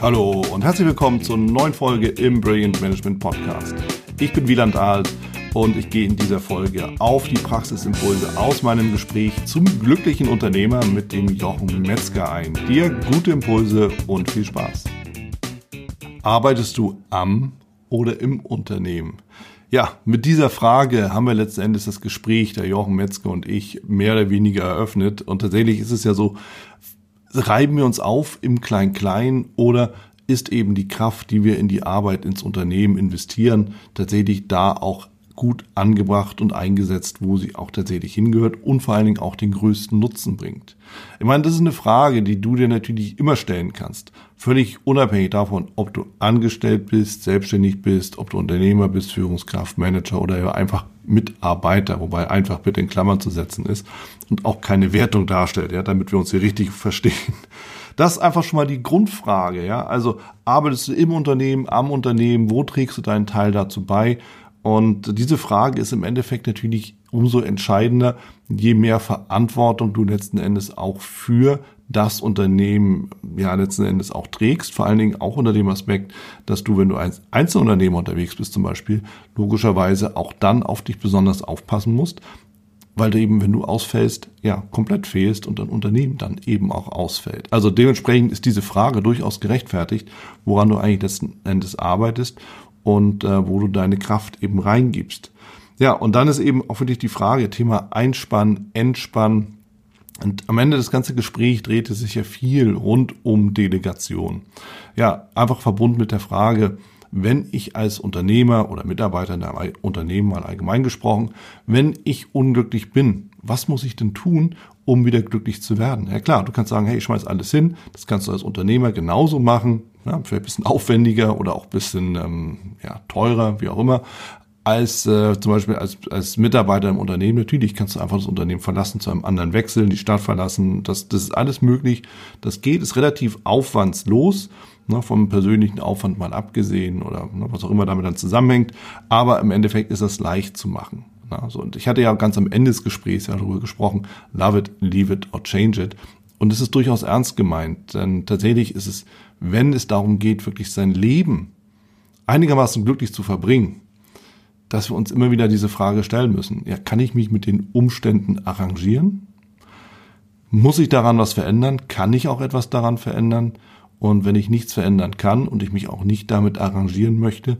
Hallo und herzlich willkommen zur neuen Folge im Brilliant Management Podcast. Ich bin Wieland Alt und ich gehe in dieser Folge auf die Praxisimpulse aus meinem Gespräch zum glücklichen Unternehmer mit dem Jochen Metzger ein. Dir gute Impulse und viel Spaß. Arbeitest du am oder im Unternehmen? Ja, mit dieser Frage haben wir letzten Endes das Gespräch, der Jochen Metzger und ich, mehr oder weniger eröffnet. Und tatsächlich ist es ja so, reiben wir uns auf im Klein-Klein oder ist eben die Kraft, die wir in die Arbeit, ins Unternehmen investieren, tatsächlich da auch gut angebracht und eingesetzt, wo sie auch tatsächlich hingehört und vor allen Dingen auch den größten Nutzen bringt. Ich meine, das ist eine Frage, die du dir natürlich immer stellen kannst. Völlig unabhängig davon, ob du angestellt bist, selbstständig bist, ob du Unternehmer bist, Führungskraft, Manager oder einfach Mitarbeiter, wobei einfach bitte in Klammern zu setzen ist und auch keine Wertung darstellt, ja, damit wir uns hier richtig verstehen. Das ist einfach schon mal die Grundfrage, ja. Also arbeitest du im Unternehmen, am Unternehmen, wo trägst du deinen Teil dazu bei? Und diese Frage ist im Endeffekt natürlich umso entscheidender, je mehr Verantwortung du letzten Endes auch für das Unternehmen ja letzten Endes auch trägst. Vor allen Dingen auch unter dem Aspekt, dass du, wenn du als Einzelunternehmer unterwegs bist zum Beispiel, logischerweise auch dann auf dich besonders aufpassen musst, weil du eben, wenn du ausfällst, ja, komplett fehlst und dein Unternehmen dann eben auch ausfällt. Also dementsprechend ist diese Frage durchaus gerechtfertigt, woran du eigentlich letzten Endes arbeitest und äh, wo du deine Kraft eben reingibst. Ja, und dann ist eben auch wirklich die Frage, Thema Einspann, Entspann. Und am Ende des ganzen Gesprächs drehte sich ja viel rund um Delegation. Ja, einfach verbunden mit der Frage, wenn ich als Unternehmer oder Mitarbeiter in einem Unternehmen mal allgemein gesprochen, wenn ich unglücklich bin, was muss ich denn tun, um wieder glücklich zu werden? Ja klar, du kannst sagen, hey, ich schmeiß alles hin, das kannst du als Unternehmer genauso machen, ja, vielleicht ein bisschen aufwendiger oder auch ein bisschen ähm, ja, teurer, wie auch immer, als äh, zum Beispiel als, als Mitarbeiter im Unternehmen. Natürlich kannst du einfach das Unternehmen verlassen, zu einem anderen wechseln, die Stadt verlassen. Das, das ist alles möglich. Das geht, ist relativ aufwandslos, ne, vom persönlichen Aufwand mal abgesehen oder ne, was auch immer damit dann zusammenhängt. Aber im Endeffekt ist das leicht zu machen. Na, so. Und ich hatte ja ganz am Ende des Gesprächs ja darüber gesprochen, love it, leave it or change it. Und es ist durchaus ernst gemeint, denn tatsächlich ist es, wenn es darum geht, wirklich sein Leben einigermaßen glücklich zu verbringen, dass wir uns immer wieder diese Frage stellen müssen. Ja, kann ich mich mit den Umständen arrangieren? Muss ich daran was verändern? Kann ich auch etwas daran verändern? Und wenn ich nichts verändern kann und ich mich auch nicht damit arrangieren möchte,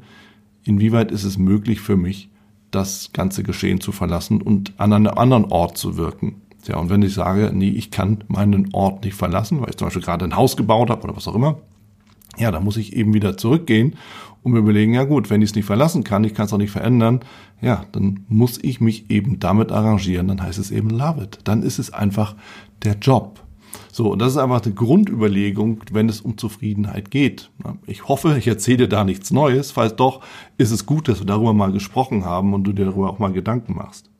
inwieweit ist es möglich für mich, das ganze Geschehen zu verlassen und an einem anderen Ort zu wirken? Ja, und wenn ich sage, nee, ich kann meinen Ort nicht verlassen, weil ich zum Beispiel gerade ein Haus gebaut habe oder was auch immer, ja, dann muss ich eben wieder zurückgehen und mir überlegen, ja gut, wenn ich es nicht verlassen kann, ich kann es auch nicht verändern, ja, dann muss ich mich eben damit arrangieren, dann heißt es eben love it. Dann ist es einfach der Job. So, und das ist einfach eine Grundüberlegung, wenn es um Zufriedenheit geht. Ich hoffe, ich erzähle da nichts Neues. Falls doch, ist es gut, dass wir darüber mal gesprochen haben und du dir darüber auch mal Gedanken machst.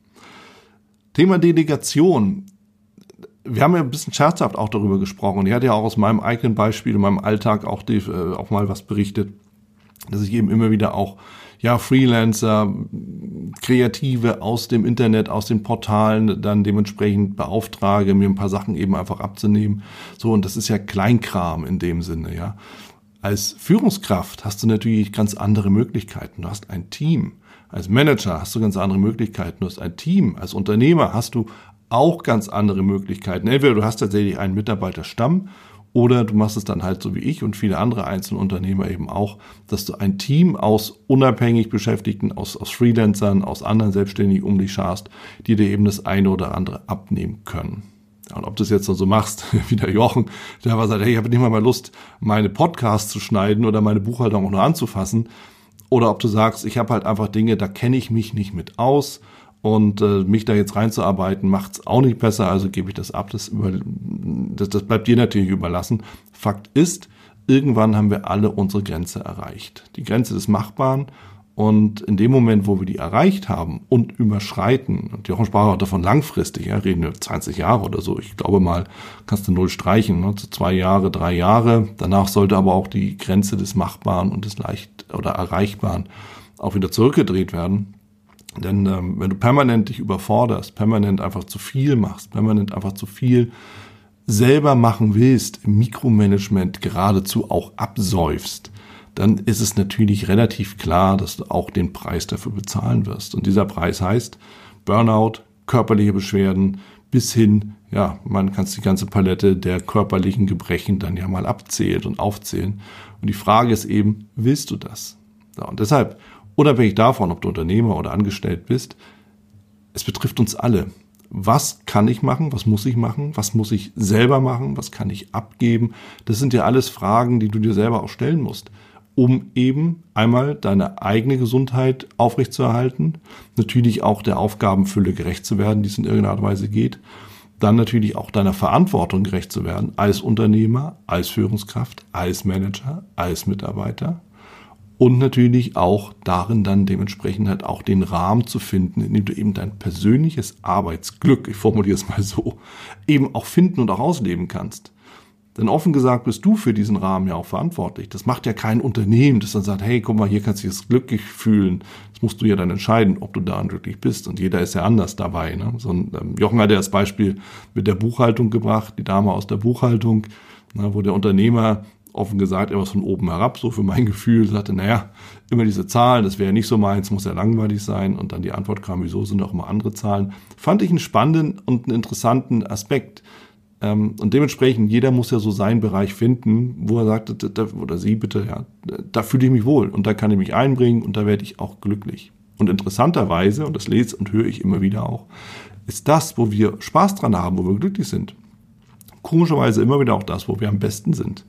Thema Delegation. Wir haben ja ein bisschen scherzhaft auch darüber gesprochen. Ich hatte ja auch aus meinem eigenen Beispiel, in meinem Alltag auch, die, äh, auch mal was berichtet, dass ich eben immer wieder auch ja, Freelancer, Kreative aus dem Internet, aus den Portalen dann dementsprechend beauftrage, mir ein paar Sachen eben einfach abzunehmen. So, und das ist ja Kleinkram in dem Sinne, ja. Als Führungskraft hast du natürlich ganz andere Möglichkeiten. Du hast ein Team. Als Manager hast du ganz andere Möglichkeiten. Du hast ein Team. Als Unternehmer hast du auch ganz andere Möglichkeiten. Entweder du hast tatsächlich einen Mitarbeiterstamm oder du machst es dann halt so wie ich und viele andere Einzelunternehmer eben auch, dass du ein Team aus unabhängig Beschäftigten, aus, aus Freelancern, aus anderen Selbstständigen um dich scharst, die dir eben das eine oder andere abnehmen können. Und ob du es jetzt so machst, wie der Jochen, der aber sagt, hey, ich habe nicht mal mal Lust, meine Podcasts zu schneiden oder meine Buchhaltung auch nur anzufassen, oder ob du sagst, ich habe halt einfach Dinge, da kenne ich mich nicht mit aus und äh, mich da jetzt reinzuarbeiten, macht's auch nicht besser, also gebe ich das ab. Das, über, das, das bleibt dir natürlich überlassen. Fakt ist, irgendwann haben wir alle unsere Grenze erreicht. Die Grenze des Machbaren und in dem Moment, wo wir die erreicht haben und überschreiten, und Jochen sprach auch davon langfristig, ja, reden wir 20 Jahre oder so, ich glaube mal, kannst du null streichen, ne, zu zwei Jahre, drei Jahre. Danach sollte aber auch die Grenze des Machbaren und des Leicht oder Erreichbaren auch wieder zurückgedreht werden. Denn ähm, wenn du permanent dich überforderst, permanent einfach zu viel machst, permanent einfach zu viel selber machen willst, Mikromanagement geradezu auch absäufst, dann ist es natürlich relativ klar, dass du auch den Preis dafür bezahlen wirst. Und dieser Preis heißt Burnout, körperliche Beschwerden bis hin, ja, man kann die ganze Palette der körperlichen Gebrechen dann ja mal abzählen und aufzählen. Und die Frage ist eben, willst du das? Ja, und deshalb, unabhängig davon, ob du Unternehmer oder angestellt bist, es betrifft uns alle. Was kann ich machen? Was muss ich machen? Was muss ich selber machen? Was kann ich abgeben? Das sind ja alles Fragen, die du dir selber auch stellen musst, um eben einmal deine eigene Gesundheit aufrechtzuerhalten, natürlich auch der Aufgabenfülle gerecht zu werden, die es in irgendeiner Art und Weise geht, dann natürlich auch deiner Verantwortung gerecht zu werden als Unternehmer, als Führungskraft, als Manager, als Mitarbeiter und natürlich auch darin dann dementsprechend halt auch den Rahmen zu finden, in dem du eben dein persönliches Arbeitsglück, ich formuliere es mal so, eben auch finden und auch ausleben kannst. Denn offen gesagt bist du für diesen Rahmen ja auch verantwortlich. Das macht ja kein Unternehmen, das dann sagt, hey, guck mal, hier kannst du dich glücklich fühlen. Das musst du ja dann entscheiden, ob du daran glücklich bist. Und jeder ist ja anders dabei. Ne? So ein, ähm, Jochen hat ja das Beispiel mit der Buchhaltung gebracht, die Dame aus der Buchhaltung, na, wo der Unternehmer offen gesagt etwas von oben herab, so für mein Gefühl, sagte, naja, immer diese Zahlen, das wäre nicht so meins, muss ja langweilig sein. Und dann die Antwort kam, wieso sind auch immer andere Zahlen. Fand ich einen spannenden und einen interessanten Aspekt. Ähm, und dementsprechend, jeder muss ja so seinen Bereich finden, wo er sagt, oder sie bitte, ja, da fühle ich mich wohl und da kann ich mich einbringen und da werde ich auch glücklich. Und interessanterweise, und das lese und höre ich immer wieder auch, ist das, wo wir Spaß dran haben, wo wir glücklich sind komischerweise immer wieder auch das, wo wir am besten sind,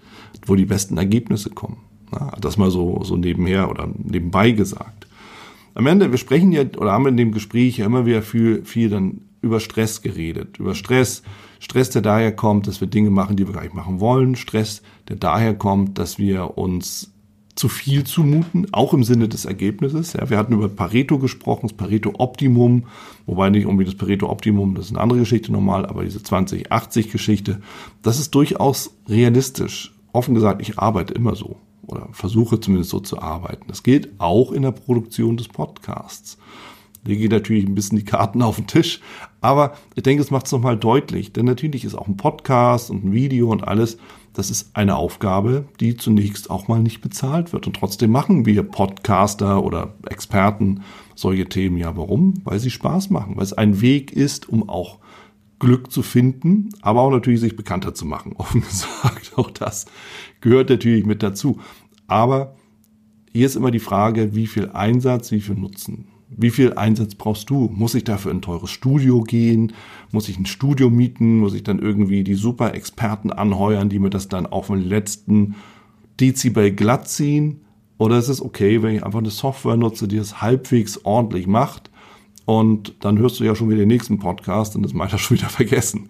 wo die besten Ergebnisse kommen. Ja, das mal so, so nebenher oder nebenbei gesagt. Am Ende, wir sprechen ja oder haben in dem Gespräch ja immer wieder viel, viel dann über Stress geredet. Über Stress, Stress, der daher kommt, dass wir Dinge machen, die wir gar nicht machen wollen. Stress, der daher kommt, dass wir uns zu viel zumuten, auch im Sinne des Ergebnisses. Ja, wir hatten über Pareto gesprochen, das Pareto-Optimum, wobei nicht irgendwie das Pareto-Optimum, das ist eine andere Geschichte nochmal, aber diese 20-80-Geschichte, das ist durchaus realistisch. Offen gesagt, ich arbeite immer so oder versuche zumindest so zu arbeiten. Das gilt auch in der Produktion des Podcasts. Lege natürlich ein bisschen die Karten auf den Tisch, aber ich denke, es macht es nochmal deutlich, denn natürlich ist auch ein Podcast und ein Video und alles das ist eine Aufgabe, die zunächst auch mal nicht bezahlt wird. Und trotzdem machen wir Podcaster oder Experten solche Themen. Ja, warum? Weil sie Spaß machen, weil es ein Weg ist, um auch Glück zu finden, aber auch natürlich sich bekannter zu machen. Offen gesagt, auch das gehört natürlich mit dazu. Aber hier ist immer die Frage, wie viel Einsatz, wie viel Nutzen. Wie viel Einsatz brauchst du? Muss ich dafür in ein teures Studio gehen? Muss ich ein Studio mieten? Muss ich dann irgendwie die super Experten anheuern, die mir das dann auf den letzten Dezibel glatt ziehen? Oder ist es okay, wenn ich einfach eine Software nutze, die es halbwegs ordentlich macht? Und dann hörst du ja schon wieder den nächsten Podcast und das meint er schon wieder vergessen.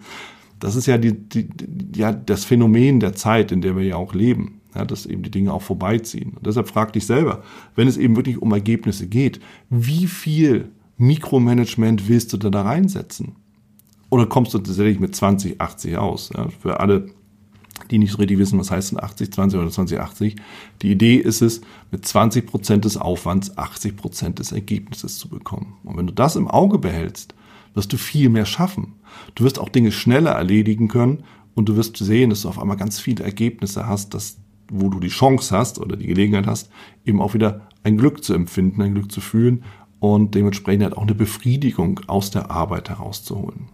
Das ist ja die, die, ja das Phänomen der Zeit, in der wir ja auch leben ja, dass eben die Dinge auch vorbeiziehen. Und deshalb frag dich selber, wenn es eben wirklich um Ergebnisse geht, wie viel Mikromanagement willst du da, da reinsetzen? Oder kommst du tatsächlich mit 20, 80 aus? Ja, für alle, die nicht so richtig wissen, was heißt denn 80, 20 oder 20, 80. Die Idee ist es, mit 20 Prozent des Aufwands 80 Prozent des Ergebnisses zu bekommen. Und wenn du das im Auge behältst, wirst du viel mehr schaffen. Du wirst auch Dinge schneller erledigen können und du wirst sehen, dass du auf einmal ganz viele Ergebnisse hast, dass wo du die Chance hast oder die Gelegenheit hast, eben auch wieder ein Glück zu empfinden, ein Glück zu fühlen und dementsprechend halt auch eine Befriedigung aus der Arbeit herauszuholen.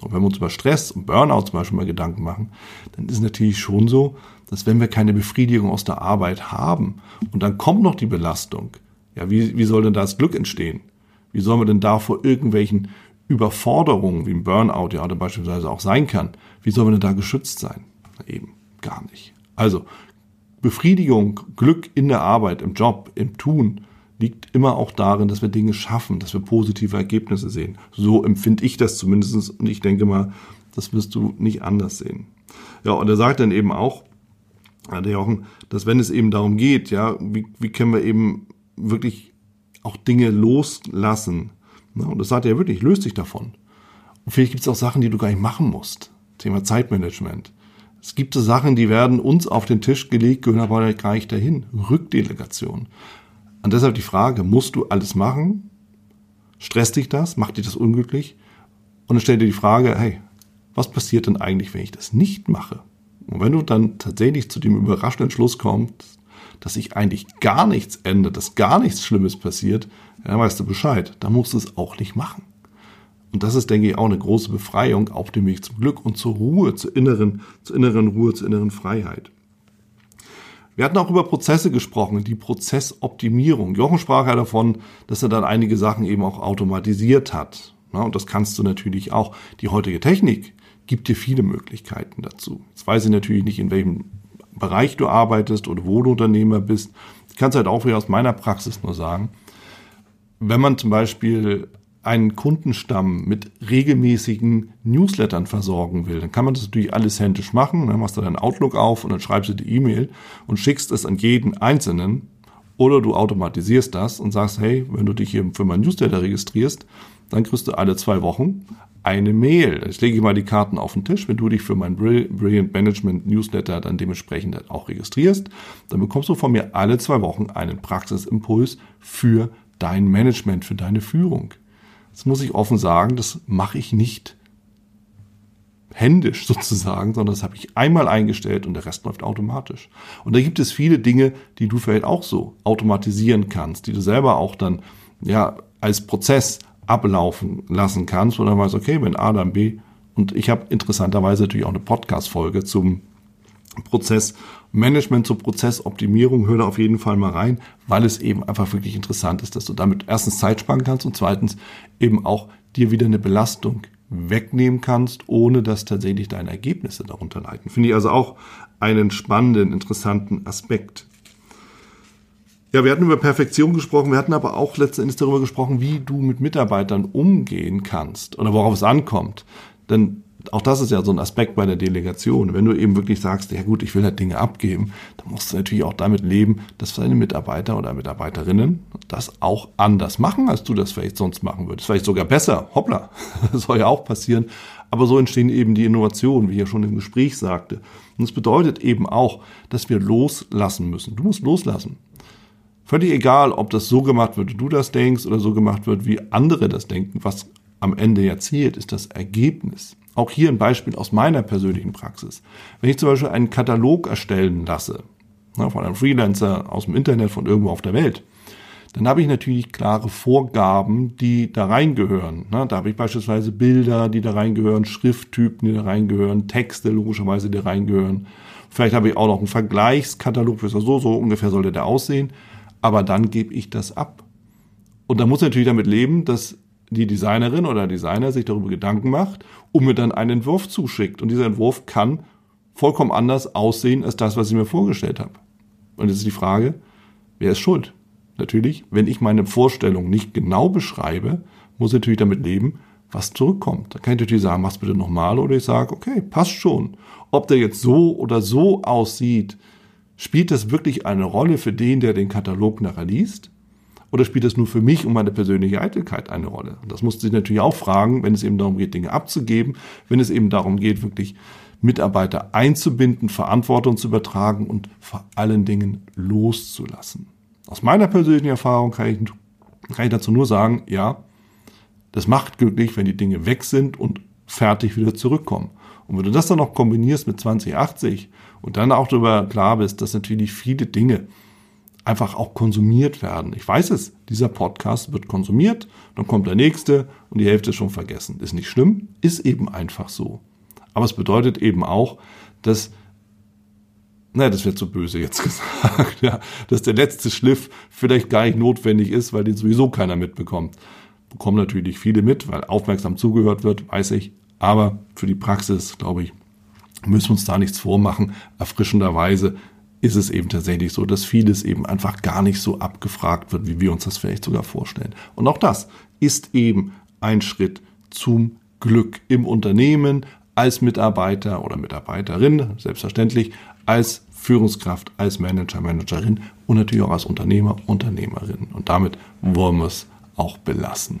Und wenn wir uns über Stress und Burnout zum Beispiel mal Gedanken machen, dann ist es natürlich schon so, dass wenn wir keine Befriedigung aus der Arbeit haben und dann kommt noch die Belastung, ja, wie, wie soll denn da das Glück entstehen? Wie sollen wir denn da vor irgendwelchen Überforderungen, wie ein Burnout ja oder beispielsweise auch sein kann, wie sollen wir denn da geschützt sein? Eben gar nicht. Also Befriedigung, Glück in der Arbeit, im Job, im Tun liegt immer auch darin, dass wir Dinge schaffen, dass wir positive Ergebnisse sehen. So empfinde ich das zumindest und ich denke mal, das wirst du nicht anders sehen. Ja, und er sagt dann eben auch, der Jochen, dass wenn es eben darum geht, ja, wie, wie können wir eben wirklich auch Dinge loslassen. Ne? Und das sagt er wirklich, löst dich davon. Und vielleicht gibt es auch Sachen, die du gar nicht machen musst. Thema Zeitmanagement. Es gibt so Sachen, die werden uns auf den Tisch gelegt, gehören aber gar nicht dahin. Rückdelegation. Und deshalb die Frage, musst du alles machen? Stresst dich das? Macht dich das unglücklich? Und dann stell dir die Frage, hey, was passiert denn eigentlich, wenn ich das nicht mache? Und wenn du dann tatsächlich zu dem überraschenden Schluss kommst, dass sich eigentlich gar nichts ändert, dass gar nichts Schlimmes passiert, dann weißt du Bescheid. Dann musst du es auch nicht machen. Und das ist, denke ich, auch eine große Befreiung auf dem Weg zum Glück und zur Ruhe, zur inneren, zur inneren Ruhe, zur inneren Freiheit. Wir hatten auch über Prozesse gesprochen, die Prozessoptimierung. Jochen sprach ja davon, dass er dann einige Sachen eben auch automatisiert hat. und das kannst du natürlich auch. Die heutige Technik gibt dir viele Möglichkeiten dazu. Jetzt weiß ich natürlich nicht, in welchem Bereich du arbeitest oder wo du Unternehmer bist. Ich kann es halt auch wieder aus meiner Praxis nur sagen. Wenn man zum Beispiel einen Kundenstamm mit regelmäßigen Newslettern versorgen will, dann kann man das natürlich alles händisch machen. Dann machst du deinen Outlook auf und dann schreibst du die E-Mail und schickst es an jeden Einzelnen. Oder du automatisierst das und sagst, hey, wenn du dich hier für mein Newsletter registrierst, dann kriegst du alle zwei Wochen eine Mail. Jetzt lege ich mal die Karten auf den Tisch. Wenn du dich für mein Brilliant Management Newsletter dann dementsprechend auch registrierst, dann bekommst du von mir alle zwei Wochen einen Praxisimpuls für dein Management, für deine Führung. Das muss ich offen sagen, das mache ich nicht händisch sozusagen, sondern das habe ich einmal eingestellt und der Rest läuft automatisch. Und da gibt es viele Dinge, die du vielleicht auch so automatisieren kannst, die du selber auch dann ja als Prozess ablaufen lassen kannst, wo dann weißt, okay, wenn A, dann B. Und ich habe interessanterweise natürlich auch eine Podcast-Folge zum Prozess Management zur Prozessoptimierung, hör da auf jeden Fall mal rein, weil es eben einfach wirklich interessant ist, dass du damit erstens Zeit sparen kannst und zweitens eben auch dir wieder eine Belastung wegnehmen kannst, ohne dass tatsächlich deine Ergebnisse darunter leiden. Finde ich also auch einen spannenden, interessanten Aspekt. Ja, wir hatten über Perfektion gesprochen, wir hatten aber auch letztendlich darüber gesprochen, wie du mit Mitarbeitern umgehen kannst oder worauf es ankommt. Denn auch das ist ja so ein Aspekt bei der Delegation. Wenn du eben wirklich sagst, ja gut, ich will halt Dinge abgeben, dann musst du natürlich auch damit leben, dass deine Mitarbeiter oder Mitarbeiterinnen das auch anders machen, als du das vielleicht sonst machen würdest. Vielleicht sogar besser. Hoppla. Das soll ja auch passieren. Aber so entstehen eben die Innovationen, wie ich ja schon im Gespräch sagte. Und es bedeutet eben auch, dass wir loslassen müssen. Du musst loslassen. Völlig egal, ob das so gemacht wird, wie du das denkst, oder so gemacht wird, wie andere das denken. Was am Ende ja zählt, ist das Ergebnis. Auch hier ein Beispiel aus meiner persönlichen Praxis. Wenn ich zum Beispiel einen Katalog erstellen lasse, ne, von einem Freelancer aus dem Internet, von irgendwo auf der Welt, dann habe ich natürlich klare Vorgaben, die da reingehören. Ne, da habe ich beispielsweise Bilder, die da reingehören, Schrifttypen, die da reingehören, Texte logischerweise, die da reingehören. Vielleicht habe ich auch noch einen Vergleichskatalog, für so, so ungefähr sollte der aussehen. Aber dann gebe ich das ab. Und da muss natürlich damit leben, dass die Designerin oder Designer sich darüber Gedanken macht und mir dann einen Entwurf zuschickt. Und dieser Entwurf kann vollkommen anders aussehen als das, was ich mir vorgestellt habe. Und jetzt ist die Frage, wer ist schuld? Natürlich, wenn ich meine Vorstellung nicht genau beschreibe, muss ich natürlich damit leben, was zurückkommt. Da kann ich natürlich sagen, mach's bitte nochmal oder ich sage, okay, passt schon. Ob der jetzt so oder so aussieht, spielt das wirklich eine Rolle für den, der den Katalog nachher liest? Oder spielt das nur für mich und meine persönliche Eitelkeit eine Rolle? Und das musst du sich natürlich auch fragen, wenn es eben darum geht, Dinge abzugeben, wenn es eben darum geht, wirklich Mitarbeiter einzubinden, Verantwortung zu übertragen und vor allen Dingen loszulassen. Aus meiner persönlichen Erfahrung kann ich, kann ich dazu nur sagen, ja, das macht glücklich, wenn die Dinge weg sind und fertig wieder zurückkommen. Und wenn du das dann noch kombinierst mit 2080 und dann auch darüber klar bist, dass natürlich viele Dinge einfach auch konsumiert werden. Ich weiß es, dieser Podcast wird konsumiert, dann kommt der nächste und die Hälfte ist schon vergessen. Ist nicht schlimm, ist eben einfach so. Aber es bedeutet eben auch, dass, naja, das wird so böse jetzt gesagt, ja, dass der letzte Schliff vielleicht gar nicht notwendig ist, weil den sowieso keiner mitbekommt. Bekommen natürlich viele mit, weil aufmerksam zugehört wird, weiß ich. Aber für die Praxis, glaube ich, müssen wir uns da nichts vormachen. Erfrischenderweise ist es eben tatsächlich so, dass vieles eben einfach gar nicht so abgefragt wird, wie wir uns das vielleicht sogar vorstellen. Und auch das ist eben ein Schritt zum Glück im Unternehmen, als Mitarbeiter oder Mitarbeiterin, selbstverständlich, als Führungskraft, als Manager, Managerin und natürlich auch als Unternehmer, Unternehmerin. Und damit wollen wir es auch belassen.